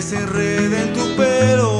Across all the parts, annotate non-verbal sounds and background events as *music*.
desenreden tu pelo.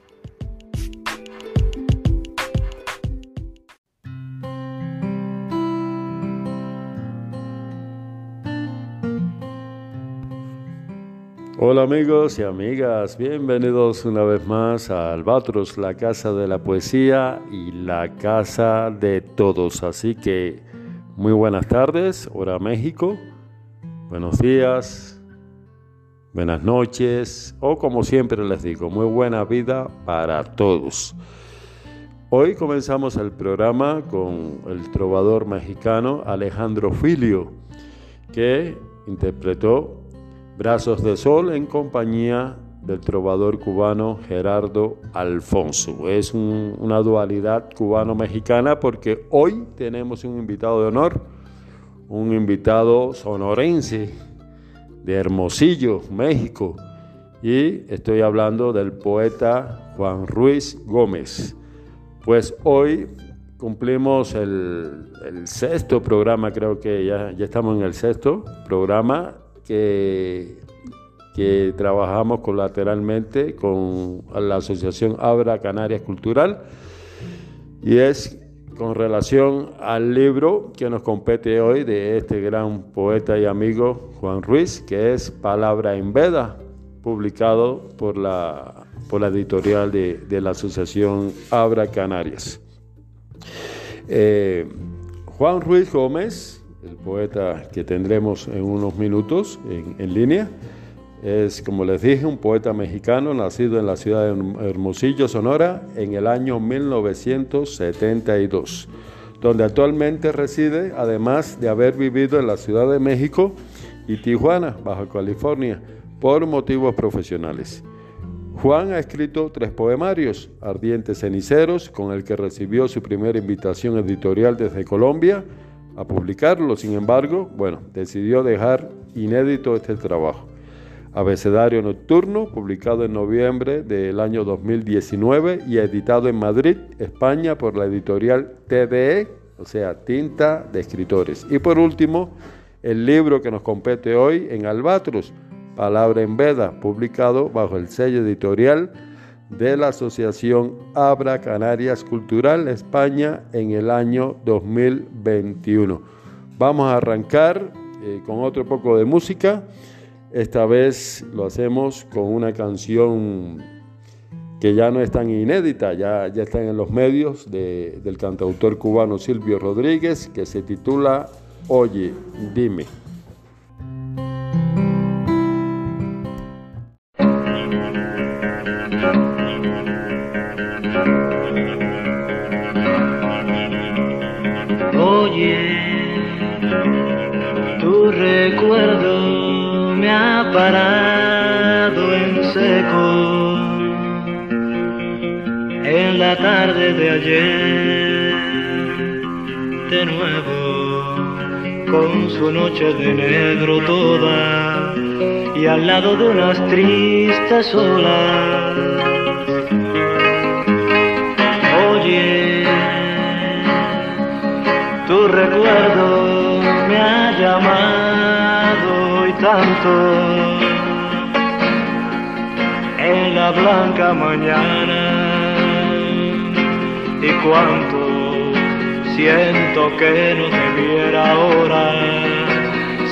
Hola amigos y amigas, bienvenidos una vez más a Albatros, la casa de la poesía y la casa de todos. Así que muy buenas tardes, hora México, buenos días, buenas noches o como siempre les digo, muy buena vida para todos. Hoy comenzamos el programa con el trovador mexicano Alejandro Filio, que interpretó Brazos de Sol en compañía del trovador cubano Gerardo Alfonso. Es un- una dualidad cubano-mexicana porque hoy tenemos un invitado de honor, un invitado sonorense de Hermosillo, México. Y estoy hablando del poeta Juan Ruiz Gómez. Pues hoy cumplimos el, el sexto programa, creo que ya, ya estamos en el sexto programa que trabajamos colateralmente con la Asociación Abra Canarias Cultural y es con relación al libro que nos compete hoy de este gran poeta y amigo Juan Ruiz, que es Palabra en Veda, publicado por la, por la editorial de, la Asociación Abra Canarias. Eh, Juan Ruiz Gómez, el poeta que tendremos en unos minutos en, línea, es, como les dije, un poeta mexicano nacido en la ciudad de Hermosillo, Sonora, en el año 1972, donde actualmente reside, además de haber vivido en la Ciudad de México y Tijuana, Baja California, por motivos profesionales. Juan ha escrito tres poemarios, Ardientes Ceniceros, con el que recibió su primera invitación editorial desde Colombia a publicarlo. Sin embargo, bueno, decidió dejar inédito este trabajo. Abecedario Nocturno, publicado en noviembre del año 2019 y editado en Madrid, España, por la editorial TDE, o sea, Tinta de Escritores. Y por último, el libro que nos compete hoy en Albatros, Palabra en Veda, publicado bajo el sello editorial de la Asociación Abra Canarias Cultural España en el año 2021. Vamos a arrancar eh, con otro poco de música. Esta vez lo hacemos con una canción que ya no es tan inédita, ya, ya está en los medios del cantautor cubano Silvio Rodríguez, que se titula Oye, dime. De de nuevo con su noche de negro toda y al lado de unas tristes olas. Oye tu recuerdo me ha llamado tanto. En la blanca mañana y cuánto siento que no te viera ahora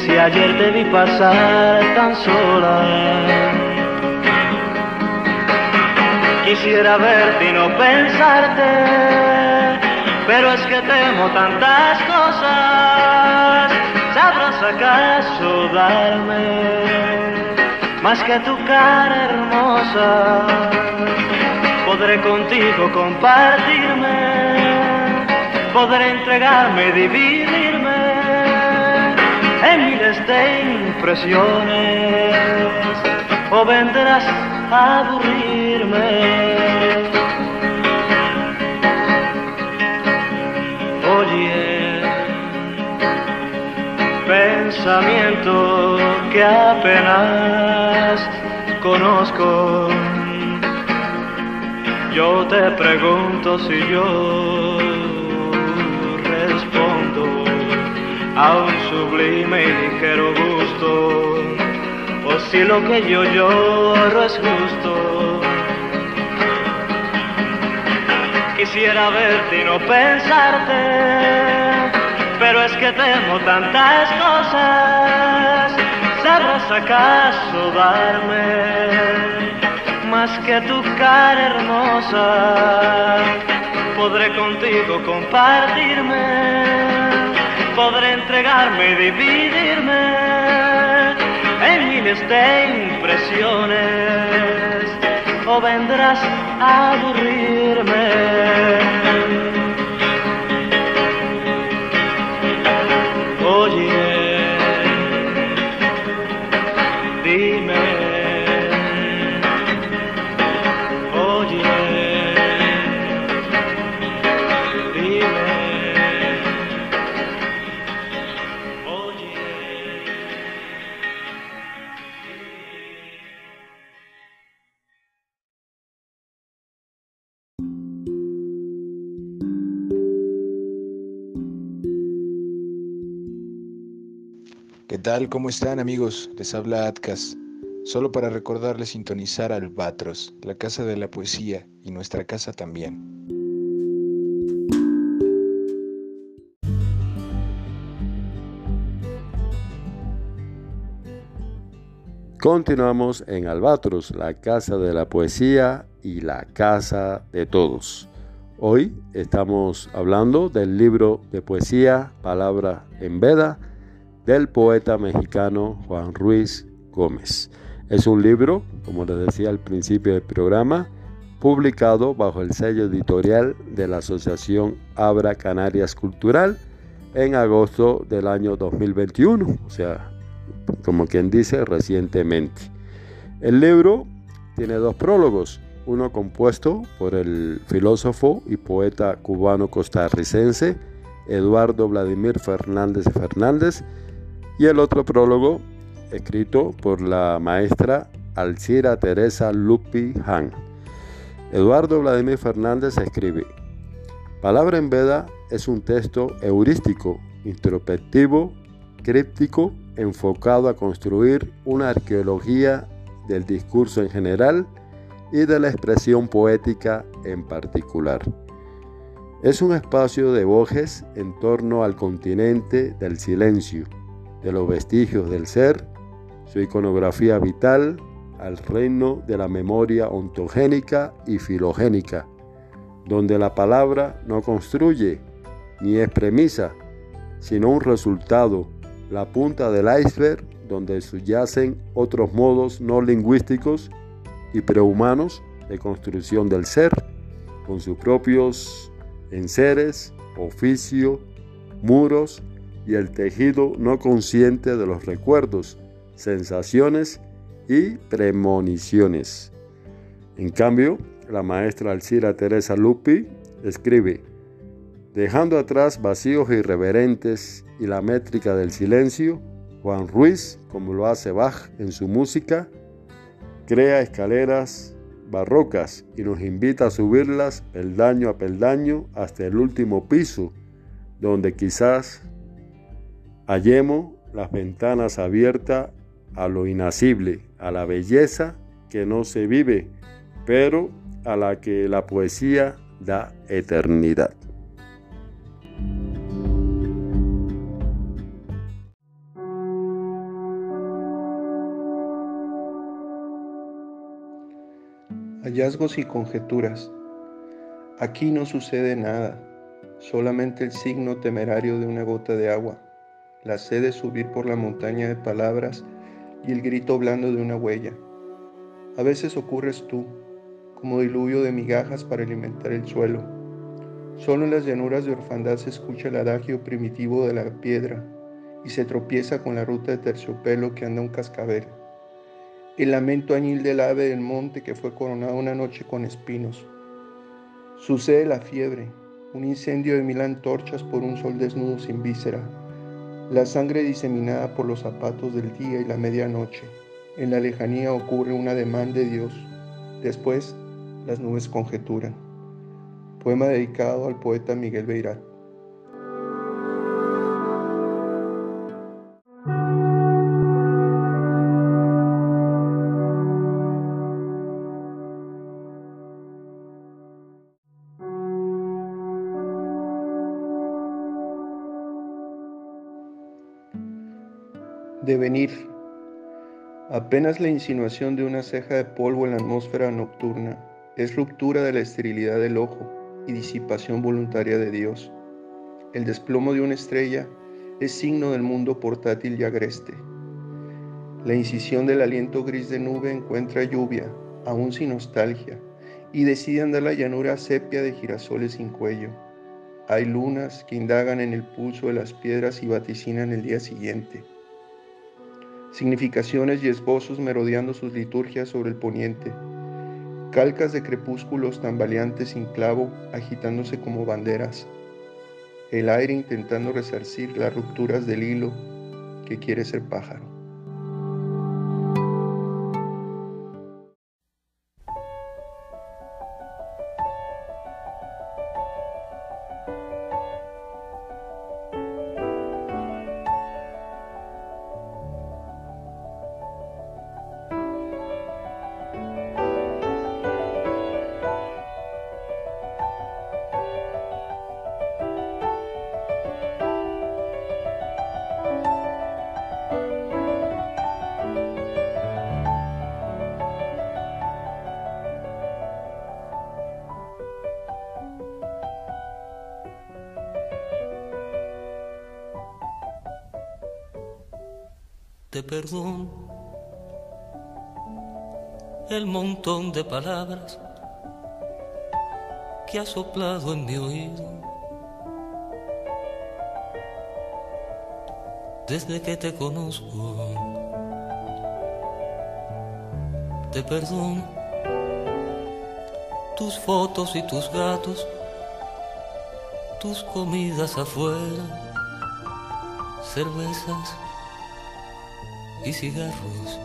si ayer te vi pasar tan sola quisiera verte y no pensarte pero es que temo tantas cosas ¿Sabrás acaso darme más que tu cara hermosa? Podré contigo compartirme, podré entregarme, dividirme en miles de impresiones o vendrás a aburrirme. pensamiento que apenas conozco. Yo te pregunto si yo respondo a un sublime y ligero gusto, o si lo que yo lloro es justo. Quisiera verte y no pensarte pero es que temo tantas cosas. ¿Sabrás acaso darme más que tu cara hermosa? Podré contigo compartirme, podré entregarme y dividirme en miles de impresiones o vendrás a aburrirme. Tal? ¿Cómo están amigos? Les habla Atkas. solo para recordarle sintonizar Albatros, la casa de la poesía y nuestra casa también. Continuamos en Albatros, la casa de la poesía y la casa de todos. Hoy estamos hablando del libro de poesía Palabra en Veda del poeta mexicano Juan Ruiz Gómez. Es un libro, como les decía al principio del programa, publicado bajo el sello editorial de la Asociación Abra Canarias Cultural en agosto del año 2021, o sea, como quien dice, recientemente. El libro tiene dos prólogos, uno compuesto por el filósofo y poeta cubano costarricense Eduardo Vladimir Fernández Fernández y el otro prólogo escrito por la maestra Alcira Teresa Lupi Han. Eduardo Vladimir Fernández escribe, Palabra en Veda es un texto heurístico, introspectivo, críptico, enfocado a construir una arqueología del discurso en general y de la expresión poética en particular. Es un espacio de voces en torno al continente del silencio, de los vestigios del ser su iconografía vital al reino de la memoria ontogénica y filogénica, donde la palabra no construye ni es premisa, sino un resultado, la punta del iceberg donde subyacen otros modos no lingüísticos y prehumanos de construcción del ser, con sus propios enseres, oficio, muros y el tejido no consciente de los recuerdos, sensaciones y premoniciones. En cambio, la maestra Alcira Teresa Lupi escribe, dejando atrás vacíos irreverentes y la métrica del silencio, Juan Ruiz, como lo hace Bach en su música, crea escaleras barrocas y nos invita a subirlas peldaño a peldaño hasta el último piso, donde quizás hallemos las ventanas abiertas a lo inacible, a la belleza que no se vive, pero a la que la poesía da eternidad. Hallazgos y conjeturas. Aquí no sucede nada, solamente el signo temerario de una gota de agua, la sed de subir por la montaña de palabras y el grito blando de una huella. A veces ocurres tú, como diluvio de migajas para alimentar el suelo. Solo en las llanuras de orfandad se escucha el adagio primitivo de la piedra y se tropieza con la ruta de terciopelo que anda un cascabel. El lamento añil del ave del monte que fue coronado una noche con espinos. Sucede la fiebre, un incendio de mil antorchas por un sol desnudo sin víscera la sangre diseminada por los zapatos del día y la medianoche. En la lejanía ocurre un ademán de Dios. Después, las nubes conjeturan. Poema dedicado al poeta Miguel Beirat. Apenas la insinuación de una ceja de polvo en la atmósfera nocturna es ruptura de la esterilidad del ojo y disipación voluntaria de Dios. El desplomo de una estrella es signo del mundo portátil y agreste. La incisión del aliento gris de nube encuentra lluvia, aún sin nostalgia, y decide andar la llanura sepia de girasoles sin cuello. Hay lunas que indagan en el pulso de las piedras y vaticinan el día siguiente significaciones y esbozos merodeando sus liturgias sobre el poniente, calcas de crepúsculos tambaleantes sin clavo agitándose como banderas, el aire intentando resarcir las rupturas del hilo que quiere ser pájaro. Te perdono el montón de palabras que ha soplado en mi oído. Desde que te conozco, te perdono tus fotos y tus gatos, tus comidas afuera, cervezas y cigarros.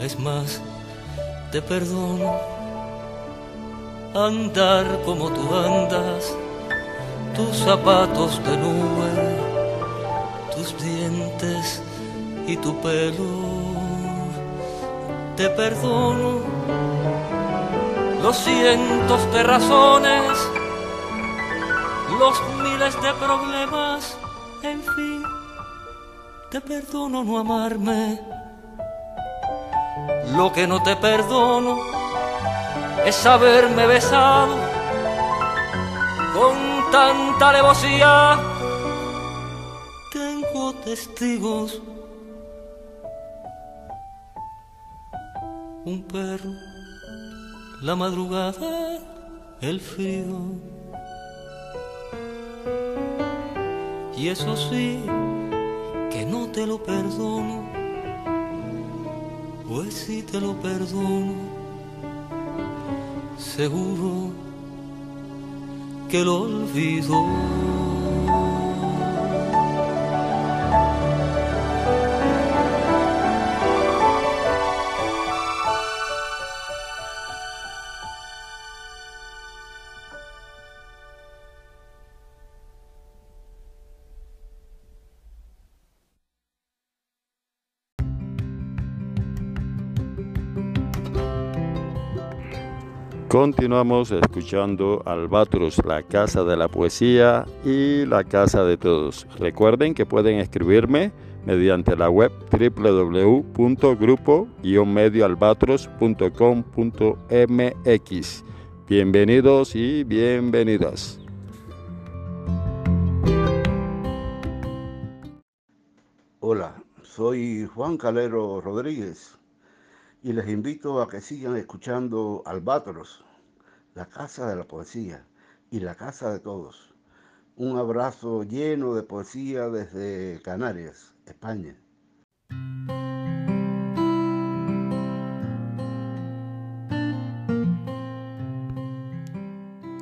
Es más, te perdono andar como tú andas, tus zapatos de nube, tus dientes y tu pelo. Te perdono los cientos de razones, los miles de problemas, en fin, te perdono no amarme lo que no te perdono es haberme besado con tanta alevosía. Tengo testigos. Un perro, la madrugada, el frío. Y eso sí, que no te lo perdono pues si te lo perdono, seguro que lo olvido. Continuamos escuchando Albatros, la casa de la poesía y la casa de todos. Recuerden que pueden escribirme mediante la web www.grupo-medioalbatros.com.mx. Bienvenidos y bienvenidas. Hola, soy Juan Calero Rodríguez y les invito a que sigan escuchando Albatros, la casa de la poesía y la casa de todos. Un abrazo lleno de poesía desde Canarias, España.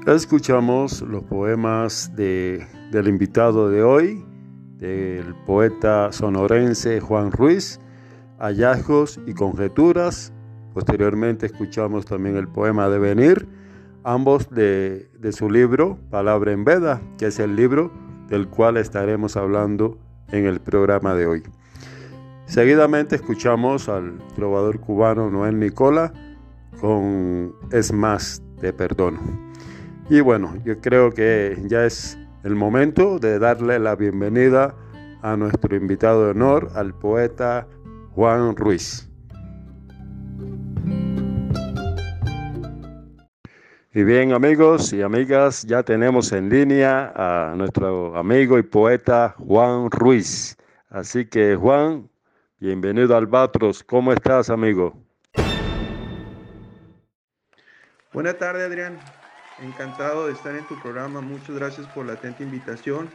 Escuchamos los poemas de, del invitado de hoy, del poeta sonorense Juan Ruiz, hallazgos y conjeturas. Posteriormente escuchamos también el poema de Venir, ambos de, su libro Palabra en Veda, que es el libro del cual estaremos hablando en el programa de hoy. Seguidamente escuchamos al trovador cubano Noel Nicola con Es más, te perdono. Y bueno, yo creo que ya es el momento de darle la bienvenida a nuestro invitado de honor, al poeta Juan Ruiz. Y bien amigos y amigas, ya tenemos en línea a nuestro amigo y poeta Juan Ruiz. Así que Juan, bienvenido al Batros. ¿Cómo estás amigo? Buenas tardes Adrián, encantado de estar en tu programa. Muchas gracias por la atenta invitación.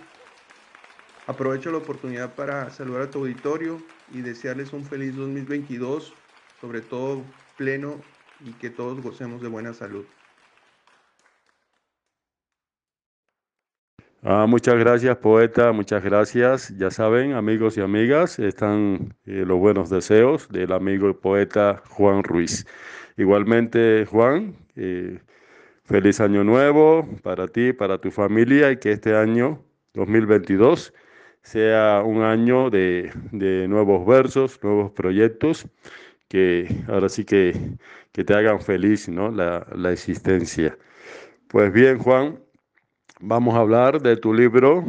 Aprovecho la oportunidad para saludar a tu auditorio y desearles un feliz 2022, sobre todo pleno y que todos gocemos de buena salud. Ah, muchas gracias, poeta, muchas gracias. Ya saben, amigos y amigas, están eh, los buenos deseos del amigo y poeta Juan Ruiz. Igualmente, Juan, eh, feliz año nuevo para ti, para tu familia y que este año 2022 sea un año de, nuevos versos, nuevos proyectos, que ahora sí que, te hagan feliz ¿no? la, la existencia. Pues bien, Juan, vamos a hablar de tu libro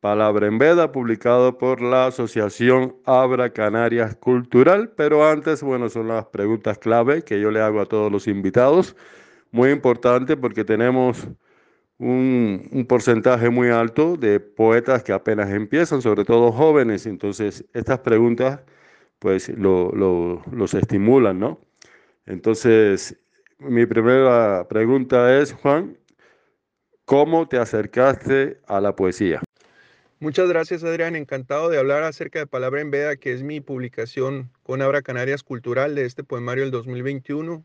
Palabra en Veda, publicado por la Asociación Abra Canarias Cultural. Pero antes, bueno, son las preguntas clave que yo le hago a todos los invitados. Muy importante porque tenemos un, porcentaje muy alto de poetas que apenas empiezan, sobre todo jóvenes. Entonces, estas preguntas pues los estimulan, ¿no? Entonces, mi primera pregunta es, Juan, ¿cómo te acercaste a la poesía? Muchas gracias, Adrián. Encantado de hablar acerca de Palabra en Veda, que es mi publicación con Abra Canarias Cultural de este poemario del 2021,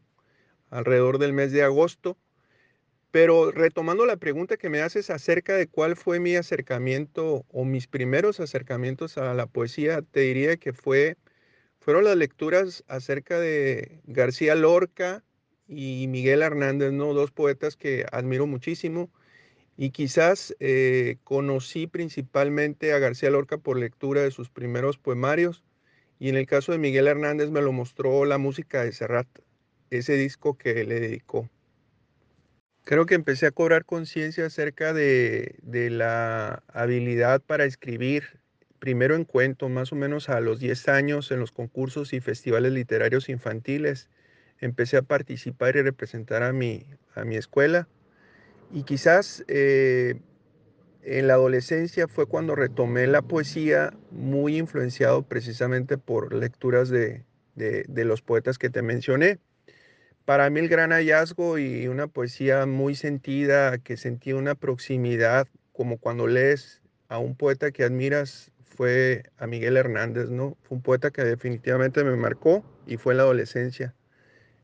alrededor del mes de agosto. Pero retomando la pregunta que me haces acerca de cuál fue mi acercamiento o mis primeros acercamientos a la poesía, te diría que fue, fueron las lecturas acerca de García Lorca y Miguel Hernández, ¿no? dos poetas que admiro muchísimo. Y quizás eh, conocí principalmente a García Lorca por lectura de sus primeros poemarios. Y en el caso de Miguel Hernández me lo mostró la música de Serrat, ese disco que le dedicó. Creo que empecé a cobrar conciencia acerca de, la habilidad para escribir, primero en cuentos, más o menos a los 10 años en los concursos y festivales literarios infantiles. Empecé a participar y representar a mi, a mi escuela. Y quizás eh, en la adolescencia fue cuando retomé la poesía, muy influenciado precisamente por lecturas de los poetas que te mencioné para mí el gran hallazgo y una poesía muy sentida, que sentía una proximidad, como cuando lees a un poeta que admiras, fue a Miguel Hernández, ¿no? Fue un poeta que definitivamente me marcó y fue en la adolescencia.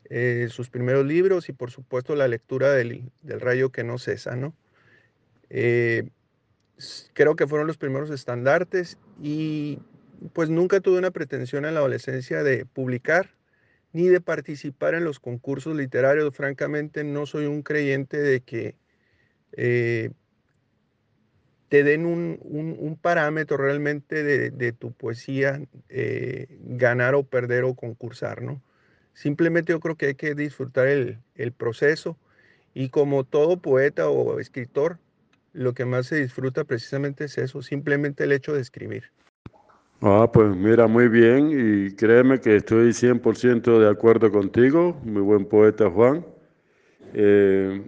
Eh, sus primeros libros y por supuesto la lectura del, rayo que no cesa, ¿no? Eh, creo que fueron los primeros estandartes y pues nunca tuve una pretensión en la adolescencia de publicar, ni de participar en los concursos literarios. Francamente, no soy un creyente de que eh, te den un, parámetro realmente de, tu poesía, eh, ganar o perder o concursar, ¿no? Simplemente yo creo que hay que disfrutar el, el proceso y como todo poeta o escritor, lo que más se disfruta precisamente es eso, simplemente el hecho de escribir. Ah, pues mira, muy bien y créeme que estoy 100% de acuerdo contigo, muy buen poeta Juan. Eh,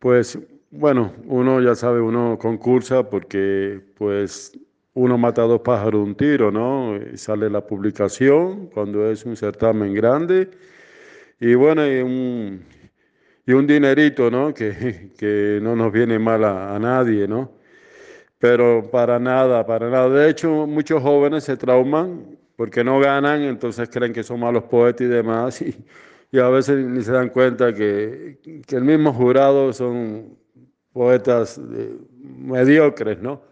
pues bueno, uno ya sabe, uno concursa porque pues uno mata dos pájaros un tiro, ¿no? Sale la publicación cuando es un certamen grande y bueno, y un, y un dinerito, ¿no? *laughs* Que, que no nos viene mal a nadie, ¿no? Pero para nada, para nada. De hecho, muchos jóvenes se trauman porque no ganan, entonces creen que son malos poetas y demás, *laughs* y, a veces ni se dan cuenta que, el mismo jurado son poetas eh, mediocres, ¿no?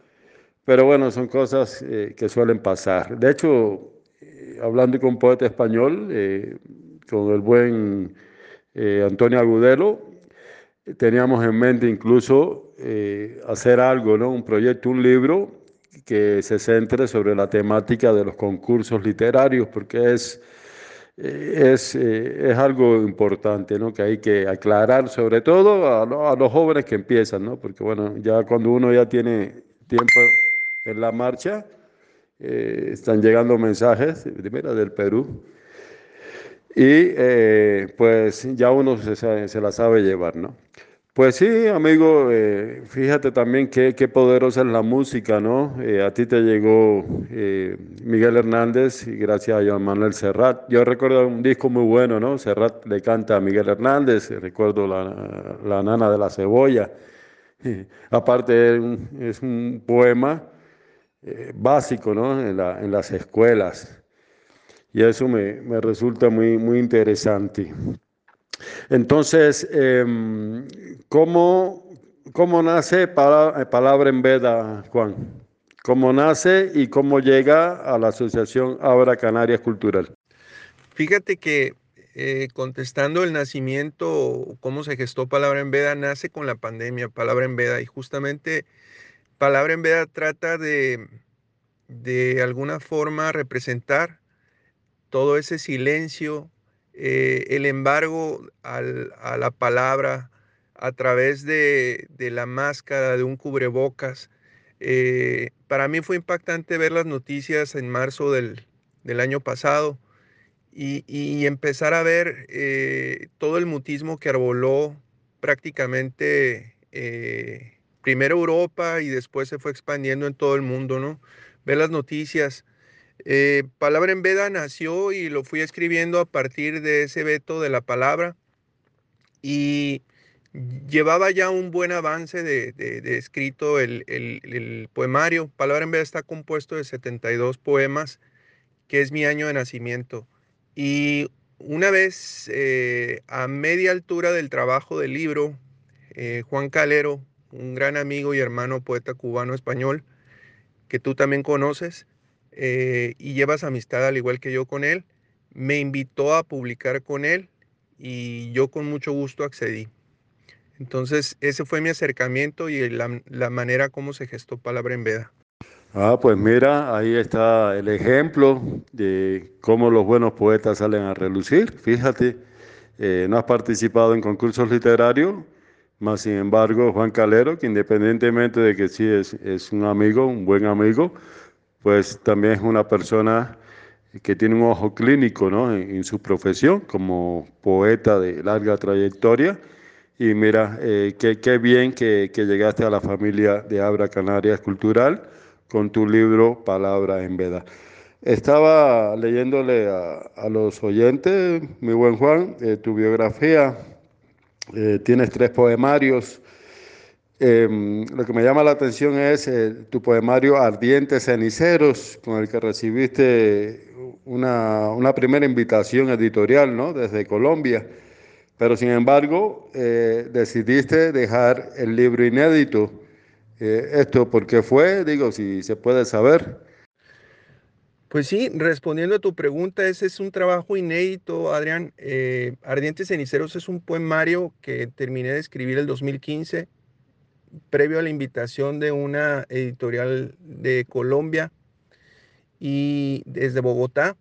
Pero bueno, son cosas eh, que suelen pasar. De hecho, eh, hablando con un poeta español, con el buen Antonio Agudelo, teníamos en mente incluso eh, hacer algo, ¿no? un proyecto, un libro que se centre sobre la temática de los concursos literarios, porque es, eh, es, eh, es algo importante ¿no? que hay que aclarar, sobre todo a, los jóvenes que empiezan, ¿no? porque bueno, ya cuando uno ya tiene tiempo en la marcha, están llegando mensajes, mira, del Perú, y pues ya uno se, se, la sabe llevar, ¿no? Pues sí, amigo, eh, fíjate también qué, qué, poderosa es la música, ¿no? Eh, a ti te llegó eh, Miguel Hernández y gracias a Joan Manuel Serrat. Yo recuerdo un disco muy bueno, ¿no? Serrat le canta a Miguel Hernández, recuerdo la, la nana de la cebolla. *laughs* aparte es un, poema básico, ¿no? En, en, las escuelas. Y eso me, me resulta muy, muy interesante. Entonces, em, ¿cómo, ¿cómo, nace Palabra en Veda, Juan? ¿Cómo nace y cómo llega a la Asociación Abra Canarias Cultural? Fíjate que eh, contestando el nacimiento, cómo se gestó Palabra en Veda, nace con la pandemia, Palabra en Veda, y justamente Palabra en Veda trata de, de alguna forma representar todo ese silencio eh, el embargo a la palabra a través de, la máscara, de un cubrebocas. Eh, para mí fue impactante ver las noticias en marzo del, año pasado y, empezar a ver eh, todo el mutismo que arboló prácticamente primero Europa y después se fue expandiendo en todo el mundo, ¿no? Ver las noticias. Eh, palabra en Veda nació y lo fui escribiendo a partir de ese veto de la palabra y llevaba ya un buen avance de, escrito el, poemario. Palabra en Veda está compuesto de 72 poemas, que es mi año de nacimiento. Y una vez eh, a media altura del trabajo del libro, eh, Juan Calero, un gran amigo y hermano poeta cubano español, que tú también conoces eh, y llevas amistad al igual que yo con él, me invitó a publicar con él y yo con mucho gusto accedí. Entonces ese fue mi acercamiento y la, la manera como se gestó Palabra en Veda. Ah, pues mira, ahí está el ejemplo de cómo los buenos poetas salen a relucir. Fíjate, eh, no has participado en concursos literarios, más sin embargo, Juan Calero, que independientemente de que sí es, es un amigo, un buen amigo, pues también es una persona que tiene un ojo clínico ¿no? en, su profesión como poeta de larga trayectoria. Y mira, eh, qué, bien que, llegaste a la familia de Abra Canarias Cultural con tu libro Palabra en Veda. Estaba leyéndole a, los oyentes, mi buen Juan, eh, tu biografía. Eh, tienes tres poemarios. Em, lo que me llama la atención es eh, tu poemario Ardientes Ceniceros, con el que recibiste una, una primera invitación editorial ¿no? desde Colombia. Pero sin embargo, decidiste dejar el libro inédito eh, esto, ¿por qué fue? Digo, si se puede saber. Pues sí, respondiendo a tu pregunta, ese es un trabajo inédito, Adrián. Eh, Ardientes Ceniceros es un poemario que terminé de escribir el 2015, previo a la invitación de una editorial de Colombia y desde Bogotá.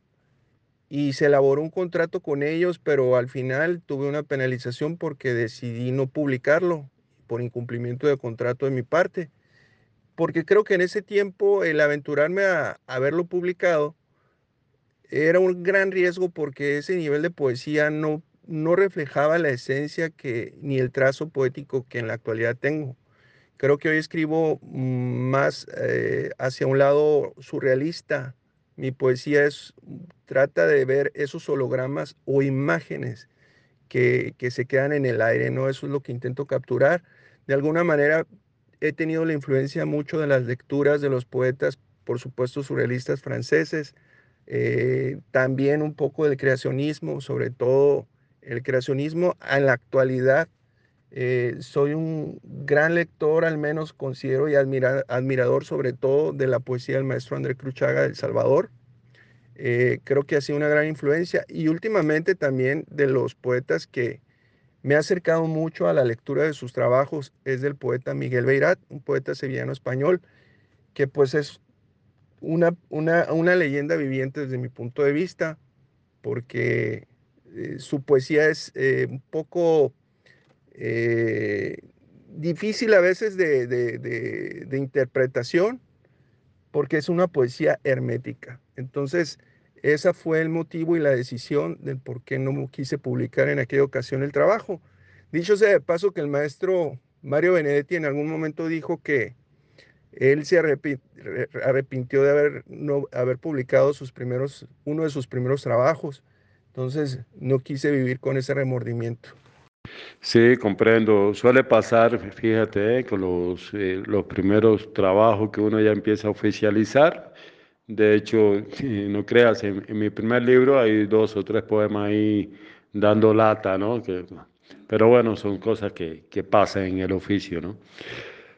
Y se elaboró un contrato con ellos, pero al final tuve una penalización porque decidí no publicarlo por incumplimiento de contrato de mi parte. Porque creo que en ese tiempo el aventurarme a, haberlo publicado era un gran riesgo porque ese nivel de poesía no, no reflejaba la esencia que, ni el trazo poético que en la actualidad tengo. Creo que hoy escribo más eh, hacia un lado surrealista. Mi poesía es, trata de ver esos hologramas o imágenes que, que se quedan en el aire, ¿no? Eso es lo que intento capturar de alguna manera he tenido la influencia mucho de las lecturas de los poetas, por supuesto, surrealistas franceses, eh, también un poco del creacionismo, sobre todo el creacionismo en la actualidad. Eh, soy un gran lector, al menos considero, y admirador sobre todo de la poesía del maestro André Cruchaga del Salvador. Eh, creo que ha sido una gran influencia y últimamente también de los poetas que, me ha acercado mucho a la lectura de sus trabajos, es del poeta Miguel Beirat, un poeta sevillano español, que pues es una, una, leyenda viviente desde mi punto de vista, porque eh, su poesía es un poco eh, difícil a veces de, interpretación, porque es una poesía hermética. Entonces, ese fue el motivo y la decisión del por qué no quise publicar en aquella ocasión el trabajo. Dicho sea de paso que el maestro Mario Benedetti en algún momento dijo que él se arrepintió de haber, no, haber publicado sus primeros, uno de sus primeros trabajos. Entonces no quise vivir con ese remordimiento. Sí, comprendo. Suele pasar, fíjate, eh, con los, eh, los primeros trabajos que uno ya empieza a oficializar de hecho, *laughs* no creas, en, mi primer libro hay dos o tres poemas ahí dando lata, ¿no? pero bueno, son cosas que, que, pasan en el oficio, ¿no?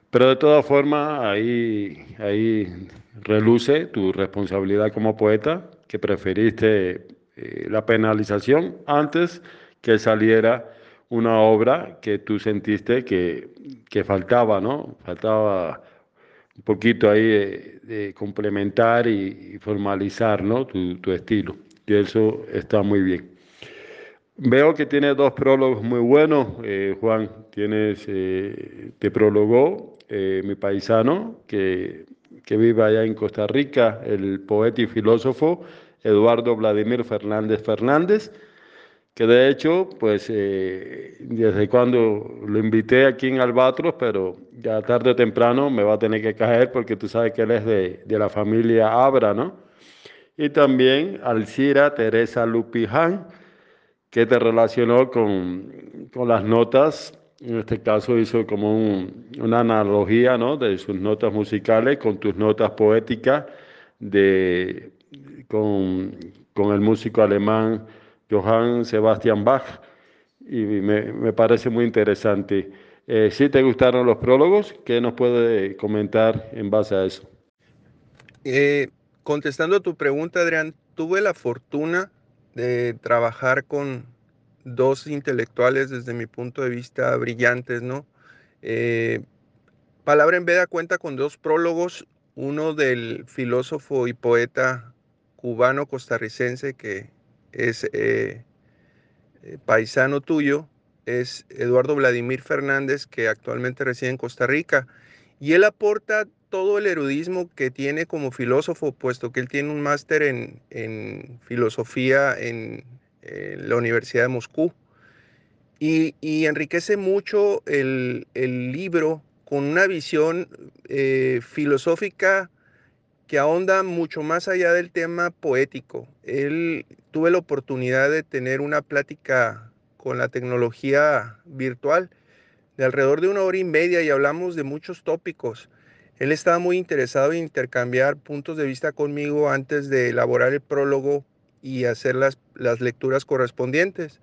Pero de todas formas, ahí, ahí reluce tu responsabilidad como poeta, que preferiste eh, la penalización antes que saliera una obra que tú sentiste que, que faltaba, ¿no? Faltaba un poquito ahí de, complementar y, formalizar ¿no? tu, tu, estilo. Y eso está muy bien. Veo que tiene dos prólogos muy buenos, eh, Juan. Tienes, eh, te prologó eh, mi paisano que, que vive allá en Costa Rica, el poeta y filósofo Eduardo Vladimir Fernández Fernández, que de hecho, pues eh, desde cuando lo invité aquí en Albatros, pero ya tarde o temprano me va a tener que caer porque tú sabes que él es de, de la familia Abra, ¿no? Y también Alcira Teresa Lupiján, que te relacionó con, con las notas en este caso hizo como un, una analogía ¿no? de sus notas musicales con tus notas poéticas de, con, con el músico alemán Johann Sebastian Bach y me, me parece muy interesante. Eh, si te gustaron los prólogos, ¿qué nos puede comentar en base a eso? Eh, contestando a tu pregunta, Adrián, tuve la fortuna de trabajar con dos intelectuales desde mi punto de vista brillantes, ¿no? Eh, Palabra en Veda cuenta con dos prólogos, uno del filósofo y poeta cubano costarricense que es eh, eh, paisano tuyo, es Eduardo Vladimir Fernández, que actualmente reside en Costa Rica, y él aporta todo el erudismo que tiene como filósofo, puesto que él tiene un máster en, en filosofía en la Universidad de Moscú. Y, enriquece mucho el, libro con una visión eh, filosófica que ahonda mucho más allá del tema poético. Él tuve la oportunidad de tener una plática con la tecnología virtual de alrededor de una hora y media y hablamos de muchos tópicos. Él estaba muy interesado en intercambiar puntos de vista conmigo antes de elaborar el prólogo y hacer las, las lecturas correspondientes.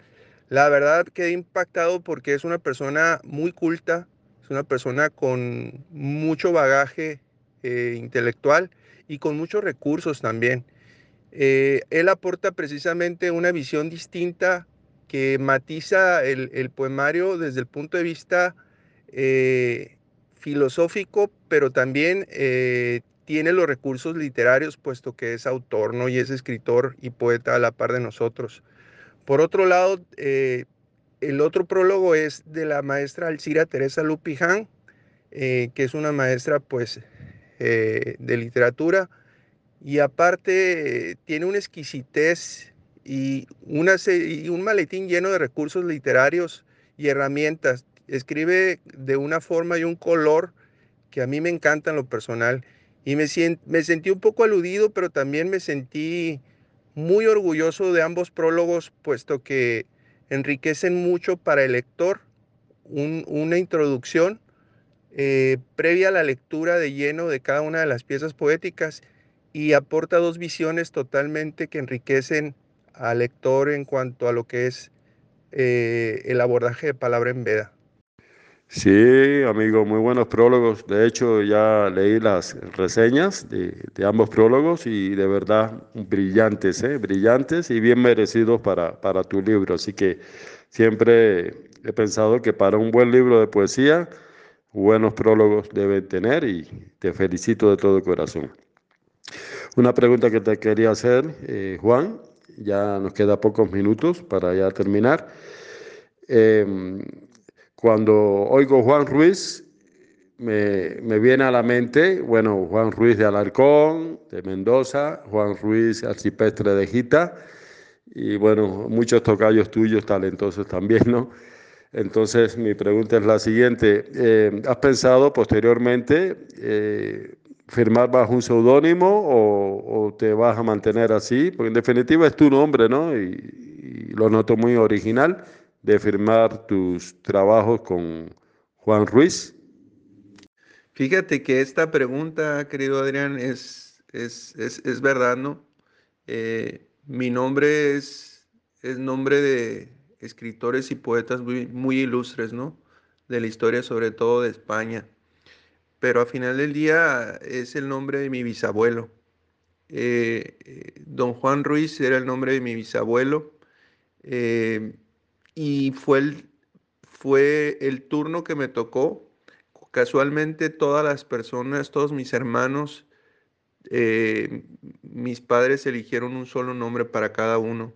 La verdad quedé impactado porque es una persona muy culta, es una persona con mucho bagaje eh, intelectual y con muchos recursos también. Eh, él aporta precisamente una visión distinta que matiza el, poemario desde el punto de vista eh, filosófico, pero también tiene los recursos literarios, puesto que es autor, ¿no? Y es escritor y poeta a la par de nosotros. Por otro lado, eh, el otro prólogo es de la maestra Alcira Teresa Lupiján, eh, que es una maestra, pues, eh, de literatura, y aparte tiene una exquisitez y, una, y un maletín lleno de recursos literarios y herramientas. Escribe de una forma y un color que a mí me encanta en lo personal y me, me sentí un poco aludido, pero también me sentí muy orgulloso de ambos prólogos, puesto que enriquecen mucho para el lector una introducción eh, previa a la lectura de lleno de cada una de las piezas poéticas y aporta dos visiones totalmente que enriquecen al lector en cuanto a lo que es eh, el abordaje de palabra en veda. Sí, amigo, muy buenos prólogos. De hecho, ya leí las reseñas de, ambos prólogos y de verdad brillantes, ¿eh? brillantes y bien merecidos para, para tu libro. Así que siempre he pensado que para un buen libro de poesía, buenos prólogos deben tener y te felicito de todo corazón. Una pregunta que te quería hacer, eh, Juan, ya nos queda pocos minutos para ya terminar. Em, cuando oigo Juan Ruiz, me, viene a la mente, bueno, Juan Ruiz de Alarcón, de Mendoza, Juan Ruiz Arcipestre de Gita, y bueno, muchos tocayos tuyos talentosos también, ¿no? Entonces, mi pregunta es la siguiente, eh, ¿has pensado posteriormente eh, firmar bajo un seudónimo o, te vas a mantener así? Porque en definitiva es tu nombre, ¿no? y lo noto muy original de firmar tus trabajos con Juan Ruiz? Fíjate que esta pregunta, querido Adrián, es, es, es, verdad, ¿no? Eh, mi nombre es, es nombre de escritores y poetas muy, muy ilustres, ¿no? De la historia, sobre todo de España. Pero a final del día es el nombre de mi bisabuelo. Eh, eh, don Juan Ruiz era el nombre de mi bisabuelo y fue el, fue el turno que me tocó. Casualmente todas las personas, todos mis hermanos, eh, mis padres eligieron un solo nombre para cada uno.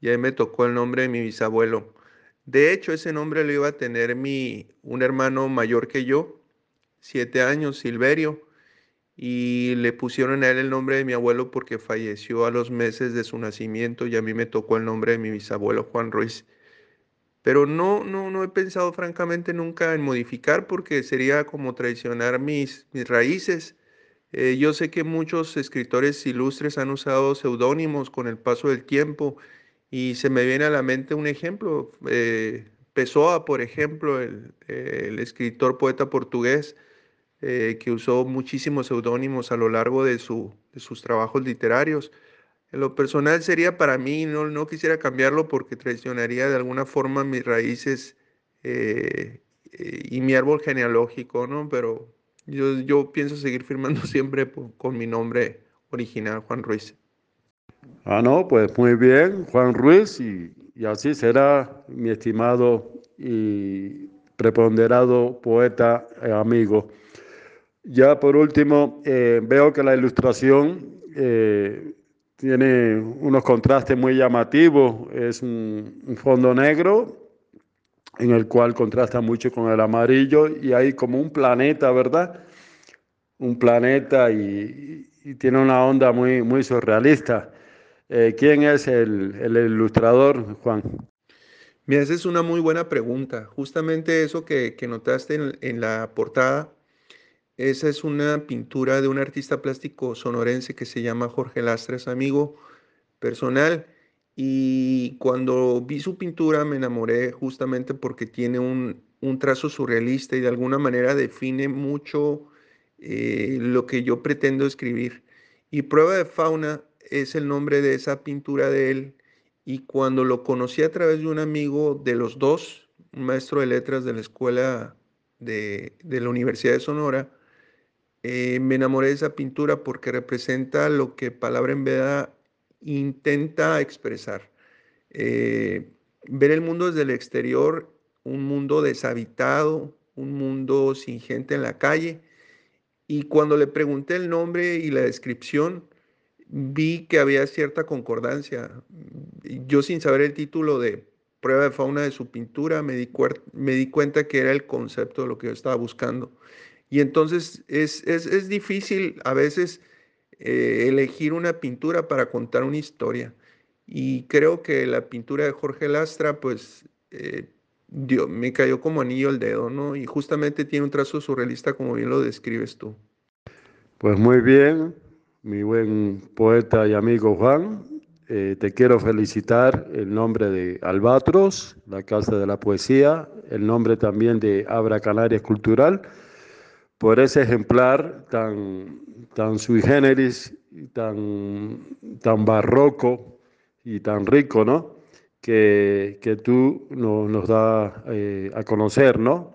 Y ahí me tocó el nombre de mi bisabuelo. De hecho, ese nombre lo iba a tener mi, un hermano mayor que yo, siete años, Silverio. y le pusieron a él el nombre de mi abuelo porque falleció a los meses de su nacimiento y a mí me tocó el nombre de mi bisabuelo Juan Ruiz. Pero no, no, no he pensado francamente nunca en modificar porque sería como traicionar mis, mis raíces. Eh, yo sé que muchos escritores ilustres han usado seudónimos con el paso del tiempo y se me viene a la mente un ejemplo. Eh, Pessoa, por ejemplo, el, el escritor poeta portugués, eh, que usó muchísimos seudónimos a lo largo de, su, sus trabajos literarios. Lo personal sería para mí, no, no quisiera cambiarlo porque traicionaría de alguna forma mis raíces eh, y mi árbol genealógico, ¿no? Pero yo, yo pienso seguir firmando *laughs* siempre con mi nombre original, Juan Ruiz. Ah, no, pues muy bien, Juan Ruiz, y, y así será mi estimado y preponderado poeta eh, amigo. Ya por último, eh, veo que la ilustración eh, tiene unos contrastes muy llamativos. Es un, fondo negro en el cual contrasta mucho con el amarillo y hay como un planeta, ¿verdad? Un planeta y, y tiene una onda muy, muy surrealista. Eh, ¿Quién es el, el, ilustrador, Juan? Mira, esa es una muy buena pregunta. Justamente eso que, que notaste en, en la portada esa es una pintura de un artista plástico sonorense que se llama Jorge Lastres, amigo personal. Y cuando vi su pintura me enamoré justamente porque tiene un, un trazo surrealista y de alguna manera define mucho eh, lo que yo pretendo escribir. Y Prueba de Fauna es el nombre de esa pintura de él. Y cuando lo conocí a través de un amigo de los dos, un maestro de letras de la escuela de, de la Universidad de Sonora, eh, me enamoré de esa pintura porque representa lo que Palabra en Veda intenta expresar. Eh, ver el mundo desde el exterior, un mundo deshabitado, un mundo sin gente en la calle. Y cuando le pregunté el nombre y la descripción, vi que había cierta concordancia. Yo sin saber el título de prueba de fauna de su pintura, me di, me di cuenta que era el concepto de lo que yo estaba buscando. Y entonces es, es, es difícil a veces eh, elegir una pintura para contar una historia. Y creo que la pintura de Jorge Lastra, pues, eh, dio, me cayó como anillo al dedo, ¿no? Y justamente tiene un trazo surrealista como bien lo describes tú. Pues muy bien, mi buen poeta y amigo Juan. Eh, te quiero felicitar el nombre de Albatros, la Casa de la Poesía, el nombre también de Abra Canarias Cultural por ese ejemplar tan, tan sui generis, tan, tan barroco y tan rico, ¿no? Que, que tú nos, das eh, a conocer, ¿no?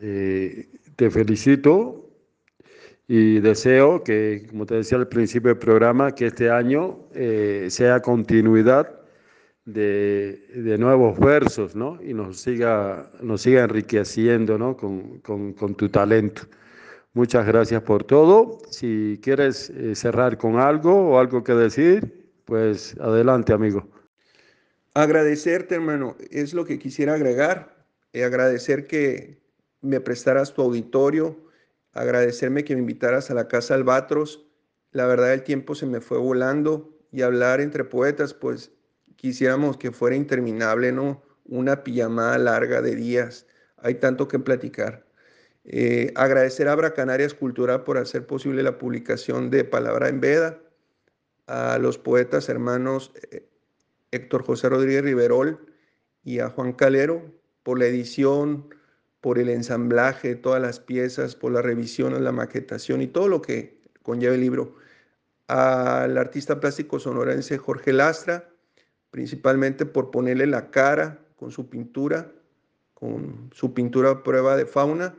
Eh, te felicito y deseo que, como te decía al principio del programa, que este año eh, sea continuidad de, de, nuevos versos, ¿no? Y nos siga, nos siga enriqueciendo, ¿no? Con, con, con tu talento. Muchas gracias por todo. Si quieres eh, cerrar con algo o algo que decir, pues adelante, amigo. Agradecerte, hermano, es lo que quisiera agregar. Eh, agradecer que me prestaras tu auditorio, agradecerme que me invitaras a la Casa Albatros. La verdad, el tiempo se me fue volando y hablar entre poetas, pues quisiéramos que fuera interminable, ¿no? Una pijamada larga de días. Hay tanto que platicar. Eh, agradecer a Abra Canarias Cultural por hacer posible la publicación de Palabra en Veda, a los poetas hermanos eh, Héctor José Rodríguez Riverol y a Juan Calero por la edición, por el ensamblaje todas las piezas, por la revisión, la maquetación y todo lo que conlleva el libro. Al artista plástico sonorense Jorge Lastra, principalmente por ponerle la cara con su pintura, con su pintura prueba de fauna,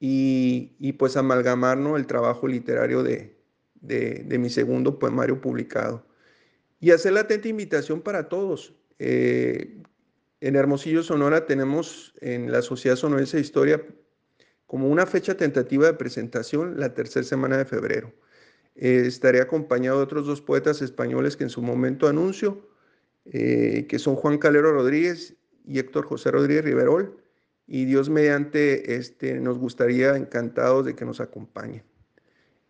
y, y pues amalgamar ¿no? el trabajo literario de, de, de, mi segundo poemario publicado. Y hacer la atenta invitación para todos. Eh, en Hermosillo, Sonora, tenemos en la Sociedad Sonorense de Historia como una fecha tentativa de presentación la tercera semana de febrero. Eh, estaré acompañado de otros dos poetas españoles que en su momento anuncio, eh, que son Juan Calero Rodríguez y Héctor José Rodríguez Riverol, y Dios mediante este, nos gustaría encantados de que nos acompañen.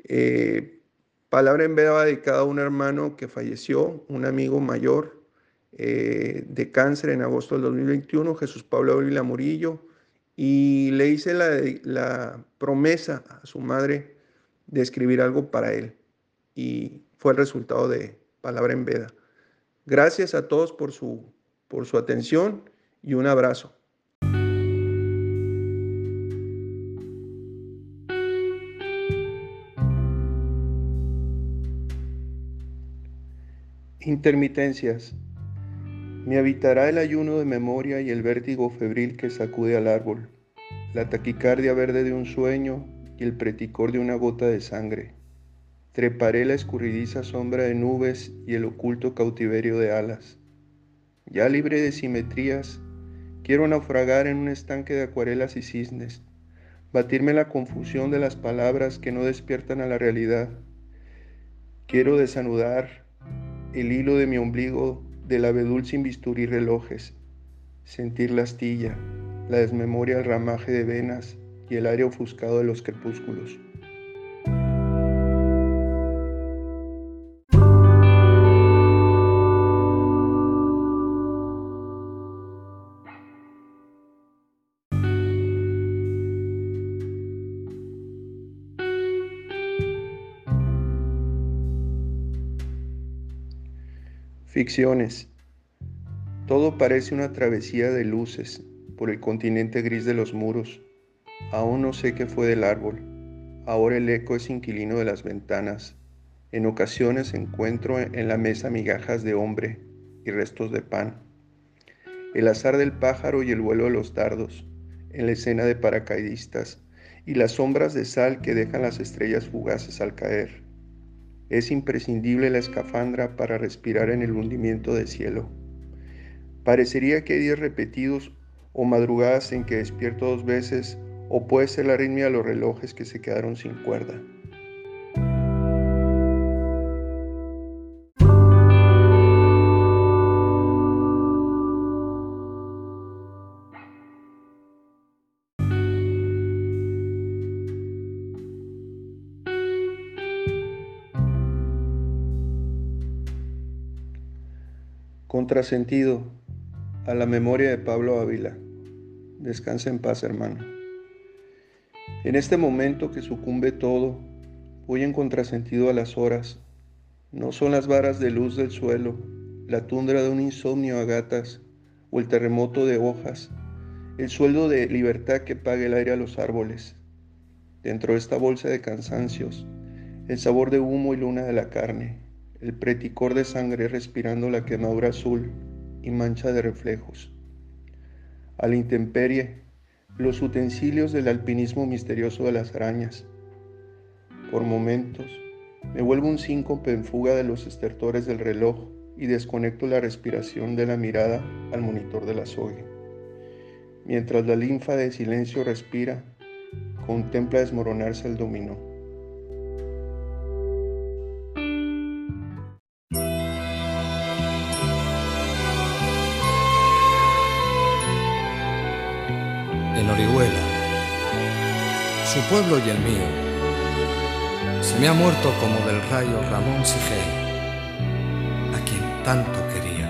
Eh, palabra en veda dedicada a un hermano que falleció, un amigo mayor eh, de cáncer en agosto del 2021, Jesús Pablo Ávila Murillo, y le hice la, la promesa a su madre de escribir algo para él. Y fue el resultado de Palabra en Veda. Gracias a todos por su, por su atención y un abrazo. Intermitencias. Me habitará el ayuno de memoria y el vértigo febril que sacude al árbol, la taquicardia verde de un sueño y el preticor de una gota de sangre. Treparé la escurridiza sombra de nubes y el oculto cautiverio de alas. Ya libre de simetrías, quiero naufragar en un estanque de acuarelas y cisnes, batirme la confusión de las palabras que no despiertan a la realidad. Quiero desanudar el hilo de mi ombligo del abedul sin bisturí relojes, sentir la astilla, la desmemoria del ramaje de venas y el aire ofuscado de los crepúsculos. Ficciones. Todo parece una travesía de luces por el continente gris de los muros. Aún no sé qué fue del árbol. Ahora el eco es inquilino de las ventanas. En ocasiones encuentro en la mesa migajas de hombre y restos de pan. El azar del pájaro y el vuelo de los dardos, en la escena de paracaidistas y las sombras de sal que dejan las estrellas fugaces al caer. Es imprescindible la escafandra para respirar en el hundimiento del cielo. Parecería que hay días repetidos o madrugadas en que despierto dos veces, o puede ser la arritmia de los relojes que se quedaron sin cuerda. Contrasentido a la memoria de Pablo Ávila. Descansa en paz, hermano. En este momento que sucumbe todo, voy en contrasentido a las horas. No son las varas de luz del suelo, la tundra de un insomnio a gatas o el terremoto de hojas, el sueldo de libertad que paga el aire a los árboles. Dentro de esta bolsa de cansancios, el sabor de humo y luna de la carne, el preticor de sangre respirando la quemadura azul y mancha de reflejos. A la intemperie, los utensilios del alpinismo misterioso de las arañas. Por momentos, me vuelvo un síncope en fuga de los estertores del reloj y desconecto la respiración de la mirada al monitor de la soga. Mientras la linfa de silencio respira, contempla desmoronarse el dominó. Su pueblo y el mío. Se me ha muerto como del rayo Ramón Sigel, a quien tanto quería.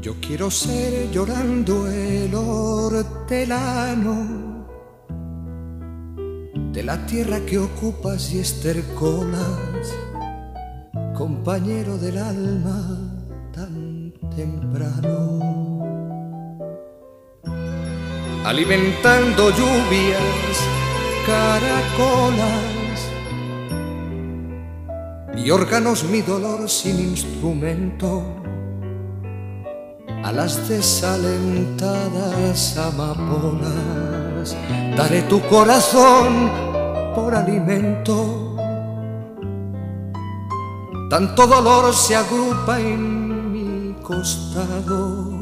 Yo quiero ser llorando el hortelano de la tierra que ocupas y estercolas compañero del alma temprano. Alimentando lluvias, caracolas y órganos mi dolor sin instrumento a las desalentadas amapolas. Daré tu corazón por alimento tanto dolor se agrupa en costado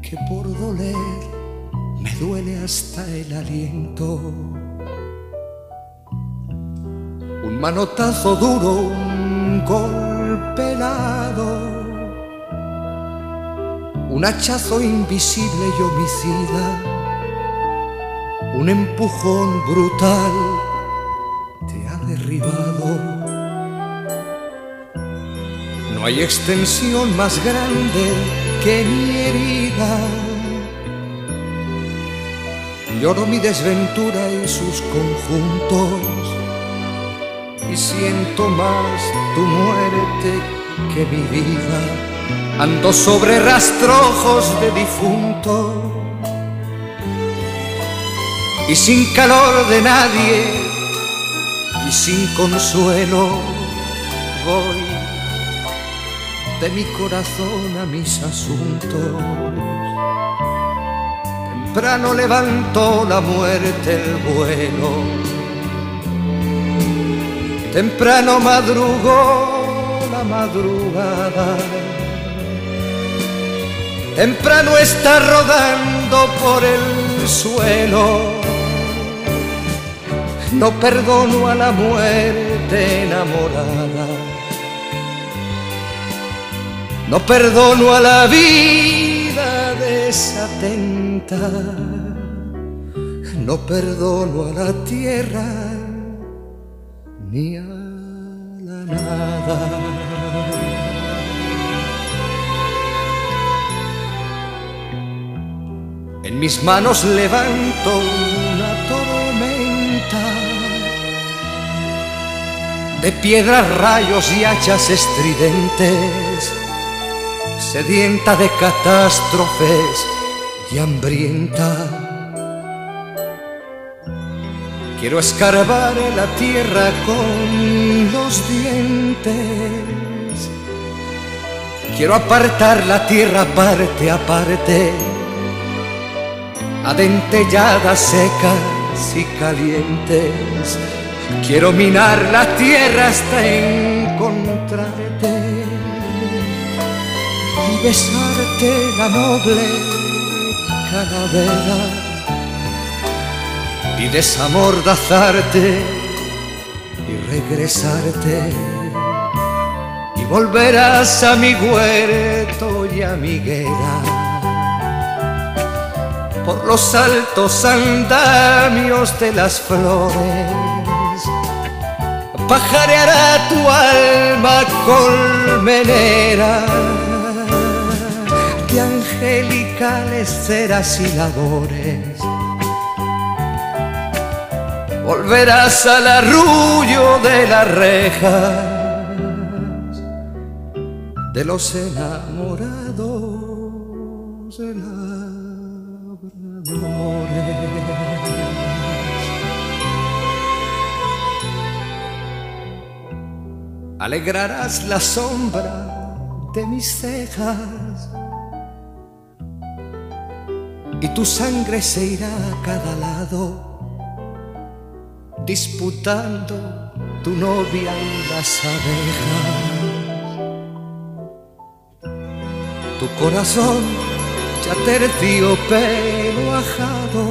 que por doler me duele hasta el aliento. Un manotazo duro, un golpe helado, un hachazo invisible y homicida, un empujón brutal te ha derribado. No hay extensión más grande que mi herida. Lloro mi desventura y sus conjuntos y siento más tu muerte que mi vida ando sobre rastrojos de difunto y sin calor de nadie y sin consuelo voy de mi corazón a mis asuntos. Temprano levantó la muerte el vuelo, temprano madrugó la madrugada temprano está rodando por el suelo. No perdono a la muerte enamorada. No perdono a la vida desatenta. No perdono a la tierra ni a la nada. En mis manos levanto una tormenta de piedras, rayos y hachas estridentes, sedienta de catástrofes y hambrienta. Quiero escarbar la tierra con los dientes. Quiero apartar la tierra parte a parte adentelladas, secas y calientes. Quiero minar la tierra hasta encontrarte besarte la noble calavera y desamordazarte y regresarte y volverás a mi huerto y a mi guerra por los altos andamios de las flores. Pajareará tu alma colmenera angelicales ceras y labores. Volverás al arrullo de las rejas de los enamorados de Alegrarás la sombra de mis cejas y tu sangre se irá a cada lado disputando tu novia en las abejas. Tu corazón ya terciopelo ajado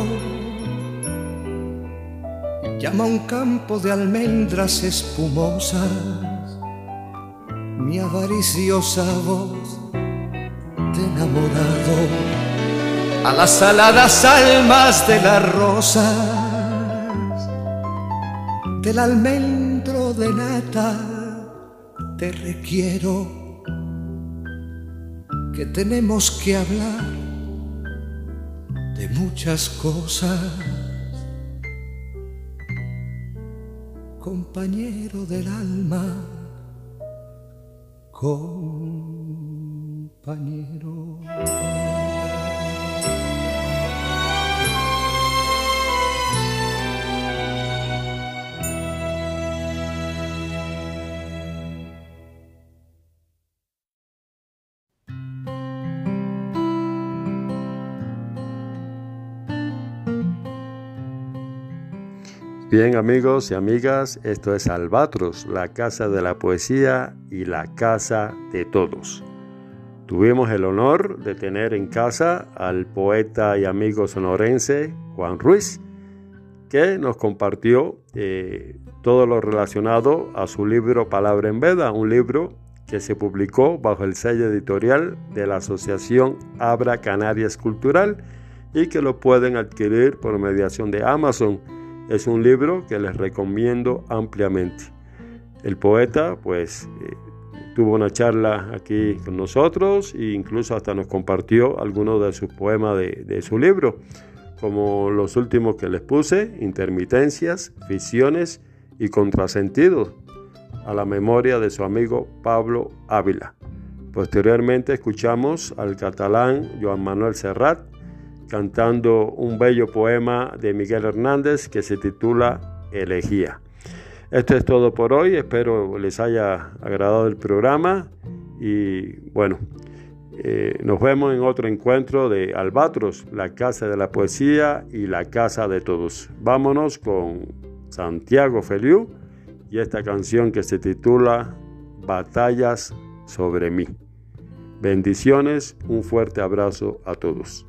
llama un campo de almendras espumosas mi avariciosa voz de enamorado a las aladas almas de las rosas del almendro de nata te requiero que tenemos que hablar de muchas cosas compañero del alma compañero. Bien amigos y amigas, esto es Albatros, la casa de la poesía y la casa de todos. Tuvimos el honor de tener en casa al poeta y amigo sonorense Juan Ruiz, que nos compartió eh, todo lo relacionado a su libro Palabra en Veda, un libro que se publicó bajo el sello editorial de la Asociación Abra Canarias Cultural y que lo pueden adquirir por mediación de Amazon. Es un libro que les recomiendo ampliamente. El poeta, pues, eh, tuvo una charla aquí con nosotros e incluso hasta nos compartió algunos de sus poemas de, de su libro, como los últimos que les puse, intermitencias, visiones y contrasentidos, a la memoria de su amigo Pablo Ávila. Posteriormente escuchamos al catalán Joan Manuel Serrat cantando un bello poema de Miguel Hernández que se titula Elegía. Esto es todo por hoy, espero les haya agradado el programa y bueno, eh, nos vemos en otro encuentro de Albatros, la casa de la poesía y la casa de todos. Vámonos con Santiago Feliu y esta canción que se titula Batallas sobre mí. Bendiciones, un fuerte abrazo a todos.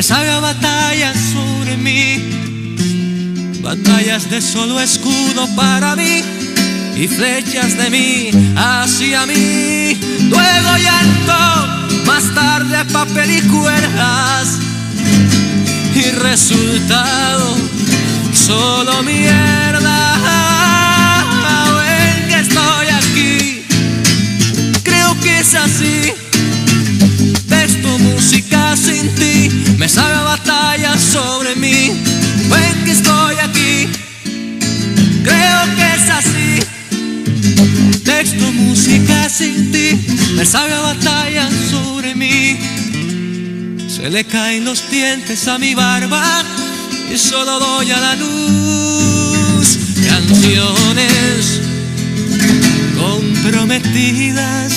Ti, me saga batalla sobre batallas de solo escudo para mí y flechas de mí hacia mí. Luego llanto, más tarde papel y cuerdas y resultado solo mierda. Ven que estoy aquí, creo que es así. Sin ti, me sabe batalla sobre mí. Ven que estoy aquí, creo que es así. Texto música sin ti, me sabe batalla sobre mí. Se le caen los dientes a mi barba y solo doy a la luz canciones comprometidas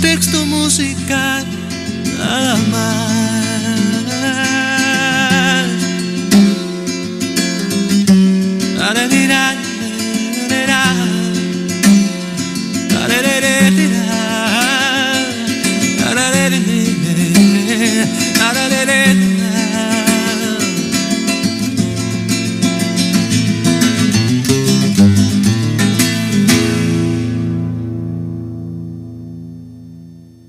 texto, música, nada más.